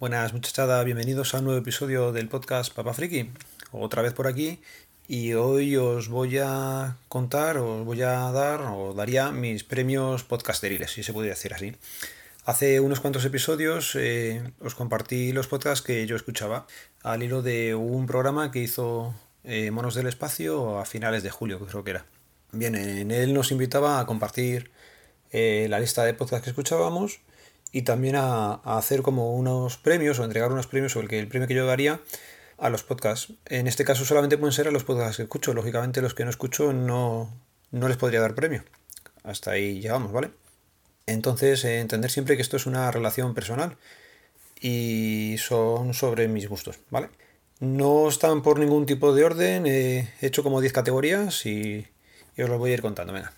Buenas muchachada, bienvenidos a un nuevo episodio del podcast Papa Friki. Otra vez por aquí y hoy os voy a contar, os voy a dar, o daría mis premios podcasteriles, si se puede decir así. Hace unos cuantos episodios eh, os compartí los podcasts que yo escuchaba al hilo de un programa que hizo eh, Monos del Espacio a finales de julio, creo que era. Bien, en él nos invitaba a compartir eh, la lista de podcasts que escuchábamos y también a, hacer como unos premios o entregar unos premios o el, que, el premio que yo daría a los podcasts. En este caso solamente pueden ser a los podcasts que escucho. Lógicamente los que no escucho no, no les podría dar premio. Hasta ahí llegamos, ¿vale? Entonces, eh, entender siempre que esto es una relación personal y son sobre mis gustos, ¿vale? No están por ningún tipo de orden, he hecho como 10 categorías y, os lo voy a ir contando, venga.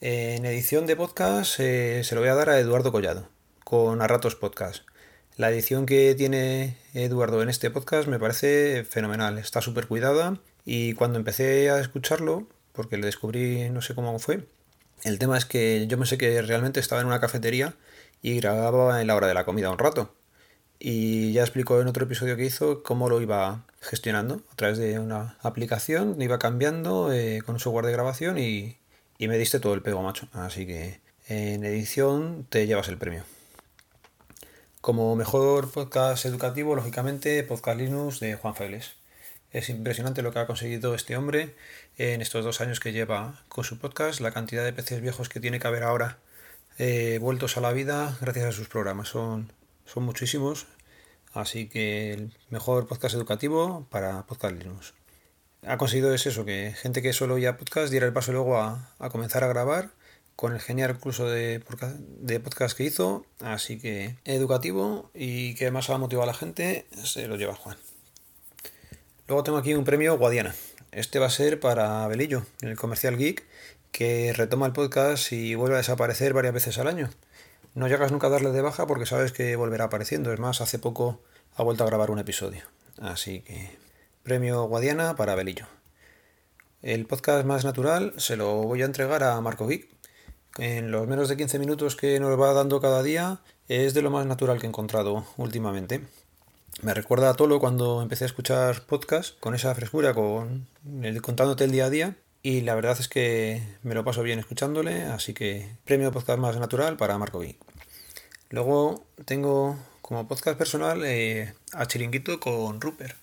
En edición de podcast eh, se lo voy a dar a Eduardo Collado con A Ratos Podcast. La edición que tiene Eduardo en este podcast me parece fenomenal, está súper cuidada y cuando empecé a escucharlo, porque le descubrí no sé cómo fue, el tema es que yo me sé que realmente estaba en una cafetería y grababa en la hora de la comida un rato. Y ya explicó en otro episodio que hizo cómo lo iba gestionando a través de una aplicación, iba cambiando eh, con un software de grabación y, y me diste todo el pego, macho. Así que en edición te llevas el premio. Como mejor podcast educativo, lógicamente, Podcast Linux de Juan Failes. Es impresionante lo que ha conseguido este hombre en estos dos años que lleva con su podcast, la cantidad de peces viejos que tiene que haber ahora eh, vueltos a la vida gracias a sus programas. Son, son muchísimos, así que el mejor podcast educativo para Podcast Linux. Ha conseguido es eso, que gente que solo oía podcast diera el paso luego a, a comenzar a grabar con el genial curso de, podcast que hizo, así que educativo y que más ha motivado a la gente, se lo lleva Juan. Luego tengo aquí un premio Guadiana. Este va a ser para Belillo, el comercial geek, que retoma el podcast y vuelve a desaparecer varias veces al año. No llegas nunca a darle de baja porque sabes que volverá apareciendo. Es más, hace poco ha vuelto a grabar un episodio. Así que premio Guadiana para Belillo. El podcast más natural se lo voy a entregar a Marco Geek, en los menos de 15 minutos que nos va dando cada día es de lo más natural que he encontrado últimamente. Me recuerda a Tolo cuando empecé a escuchar podcast con esa frescura, con el, contándote el día a día. Y la verdad es que me lo paso bien escuchándole, así que premio podcast más natural para Marco B. Luego tengo como podcast personal eh, a Chiringuito con Rupert.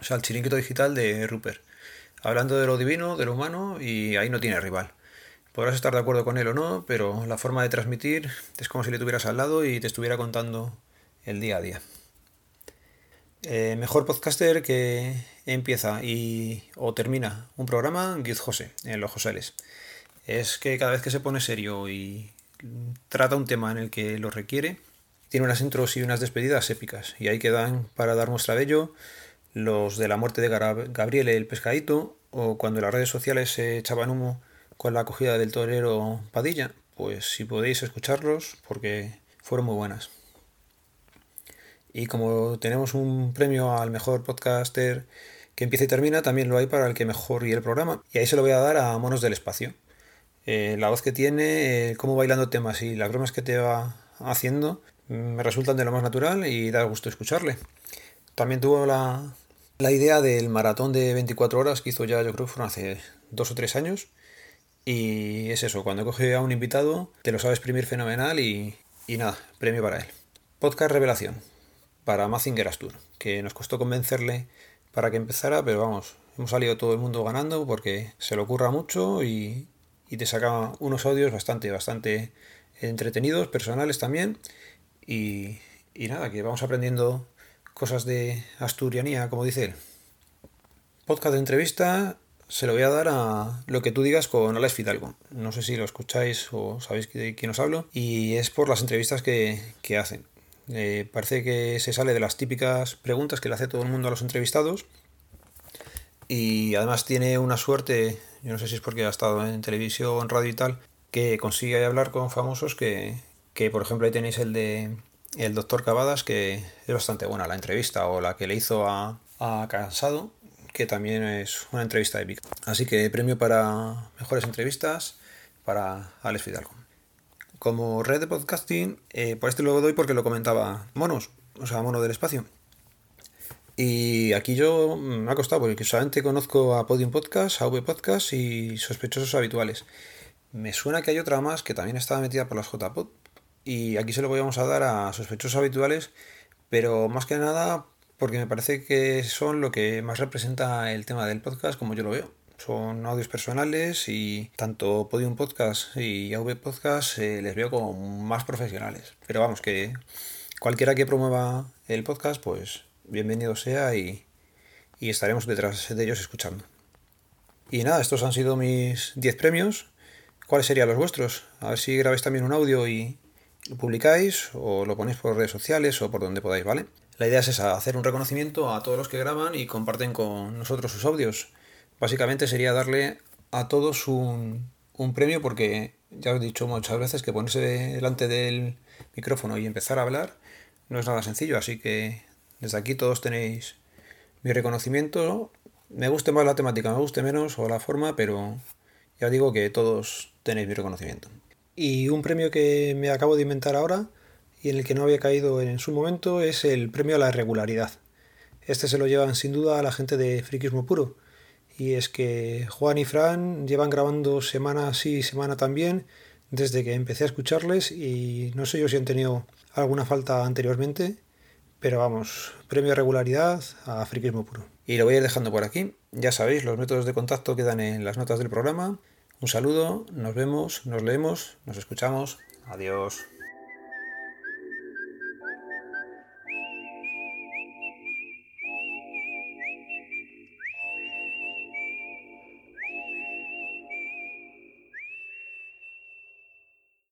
O sea, el chiringuito digital de Rupert. Hablando de lo divino, de lo humano, y ahí no tiene rival. Podrás estar de acuerdo con él o no, pero la forma de transmitir es como si le tuvieras al lado y te estuviera contando el día a día. Eh, mejor podcaster que empieza y o termina un programa, Guiz José, en los Joseles. Es que cada vez que se pone serio y trata un tema en el que lo requiere, tiene unas intros y unas despedidas épicas. Y ahí quedan para dar muestra de ello los de la muerte de Gabriel el pescadito, o cuando las redes sociales se echaban humo con la acogida del torero Padilla, pues si podéis escucharlos porque fueron muy buenas. Y como tenemos un premio al mejor podcaster que empieza y termina, también lo hay para el que mejor y el programa. Y ahí se lo voy a dar a Monos del Espacio. Eh, la voz que tiene, eh, cómo bailando temas y las bromas que te va haciendo me resultan de lo más natural y da gusto escucharle. También tuvo la, la idea del maratón de 24 horas que hizo ya, yo creo fueron hace dos o tres años y es eso, cuando coge a un invitado, te lo sabe exprimir fenomenal y, nada, premio para él. Podcast Revelación, para Mazinger Astur, que nos costó convencerle para que empezara, pero vamos, hemos salido todo el mundo ganando porque se lo ocurra mucho y, te saca unos audios bastante, bastante entretenidos, personales también. Y, y nada, que vamos aprendiendo cosas de asturianía, como dice él. Podcast de entrevista se lo voy a dar a lo que tú digas con Alex Fidalgo. No sé si lo escucháis o sabéis de quién os hablo. Y es por las entrevistas que, hacen. Eh, parece que se sale de las típicas preguntas que le hace todo el mundo a los entrevistados. Y además tiene una suerte, yo no sé si es porque ha estado en televisión, radio y tal, que consigue hablar con famosos que, que por ejemplo ahí tenéis el de el doctor Cavadas, que es bastante buena la entrevista, o la que le hizo a, a Cansado, que también es una entrevista épica. Así que premio para mejores entrevistas para Alex Fidalgo. Como red de podcasting, eh, por este lo doy porque lo comentaba Monos. o sea, mono del espacio. Y aquí yo mm, me ha costado porque solamente conozco a Podium Podcast, a V Podcast y sospechosos habituales. Me suena que hay otra más que también estaba metida por las JPod. Y aquí se lo vamos a dar a sospechosos habituales, pero más que nada porque me parece que son lo que más representa el tema del podcast como yo lo veo. Son audios personales y tanto Podium Podcast y AV Podcast eh, les veo como más profesionales. Pero vamos, que cualquiera que promueva el podcast, pues bienvenido sea y, y estaremos detrás de ellos escuchando. Y nada, estos han sido mis 10 premios. ¿Cuáles serían los vuestros? A ver si grabáis también un audio y lo publicáis o lo ponéis por redes sociales o por donde podáis, ¿vale? La idea es esa, hacer un reconocimiento a todos los que graban y comparten con nosotros sus audios. Básicamente sería darle a todos un, un premio porque ya os he dicho muchas veces que ponerse delante del micrófono y empezar a hablar no es nada sencillo, así que desde aquí todos tenéis mi reconocimiento. Me guste más la temática, me guste menos o la forma, pero ya digo que todos tenéis mi reconocimiento. Y un premio que me acabo de inventar ahora y en el que no había caído en su momento es el premio a la regularidad. Este se lo llevan sin duda a la gente de Friquismo Puro. Y es que Juan y Fran llevan grabando semana sí, semana también, desde que empecé a escucharles y no sé yo si han tenido alguna falta anteriormente, pero vamos, premio a regularidad a Friquismo Puro. Y lo voy a ir dejando por aquí. Ya sabéis, los métodos de contacto quedan en las notas del programa. Un saludo, nos vemos, nos leemos, nos escuchamos. Adiós.